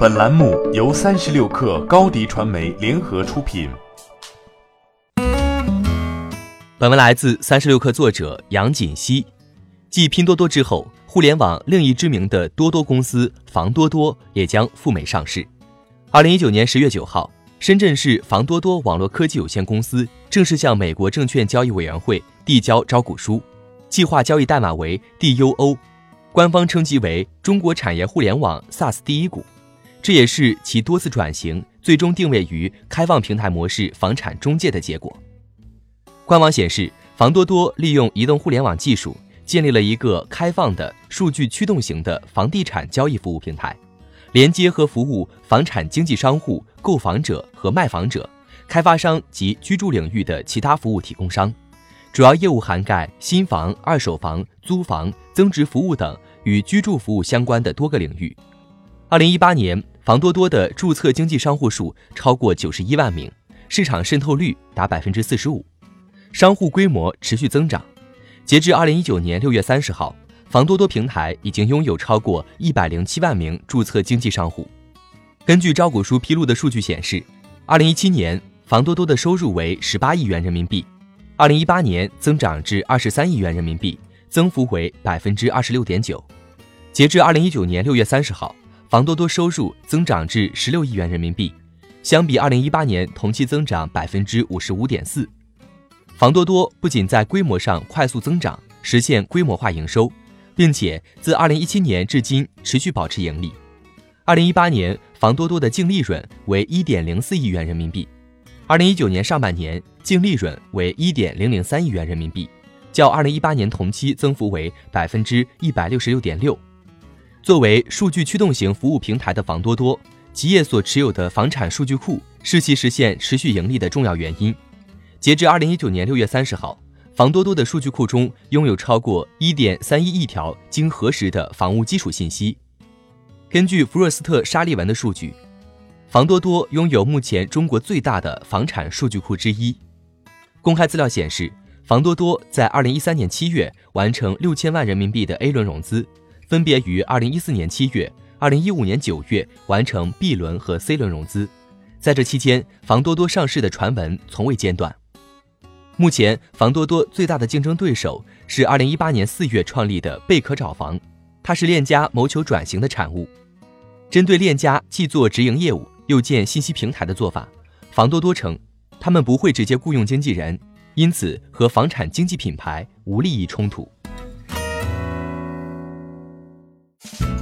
本栏目由三十六氪高低传媒联合出品。本文来自三十六氪作者杨锦熙。继拼多多之后，互联网另一知名的多多公司房多多也将赴美上市。二零一九年十月九号，深圳市房多多网络科技有限公司正式向美国证券交易委员会递交招股书，计划交易代码为 DUO，官方称其为中国产业互联网 SaaS 第一股。这也是其多次转型，最终定位于开放平台模式房产中介的结果。官网显示，房多多利用移动互联网技术，建立了一个开放的数据驱动型的房地产交易服务平台，连接和服务房产经纪商户、购房者和卖房者、开发商及居住领域的其他服务提供商，主要业务涵盖新房、二手房、租房、增值服务等与居住服务相关的多个领域。二零一八年。房多多的注册经纪商户数超过九十一万名，市场渗透率达百分之四十五，商户规模持续增长。截至二零一九年六月三十号，房多多平台已经拥有超过一百零七万名注册经纪商户。根据招股书披露的数据显示，二零一七年房多多的收入为十八亿元人民币，二零一八年增长至二十三亿元人民币，增幅为百分之二十六点九。截至二零一九年六月三十号。房多多收入增长至十六亿元人民币，相比二零一八年同期增长百分之五十五点四。房多多不仅在规模上快速增长，实现规模化营收，并且自二零一七年至今持续保持盈利。二零一八年，房多多的净利润为一点零四亿元人民币，二零一九年上半年净利润为一点零零三亿元人民币，较二零一八年同期增幅为百分之一百六十六点六。作为数据驱动型服务平台的房多多，企业所持有的房产数据库是其实现持续盈利的重要原因。截至二零一九年六月三十号，房多多的数据库中拥有超过一点三一亿条经核实的房屋基础信息。根据福若斯特沙利文的数据，房多多拥有目前中国最大的房产数据库之一。公开资料显示，房多多在二零一三年七月完成六千万人民币的 A 轮融资。分别于二零一四年七月、二零一五年九月完成 B 轮和 C 轮融资，在这期间，房多多上市的传闻从未间断。目前，房多多最大的竞争对手是二零一八年四月创立的贝壳找房，它是链家谋求转型的产物。针对链家既做直营业务又建信息平台的做法，房多多称，他们不会直接雇佣经纪人，因此和房产经纪品牌无利益冲突。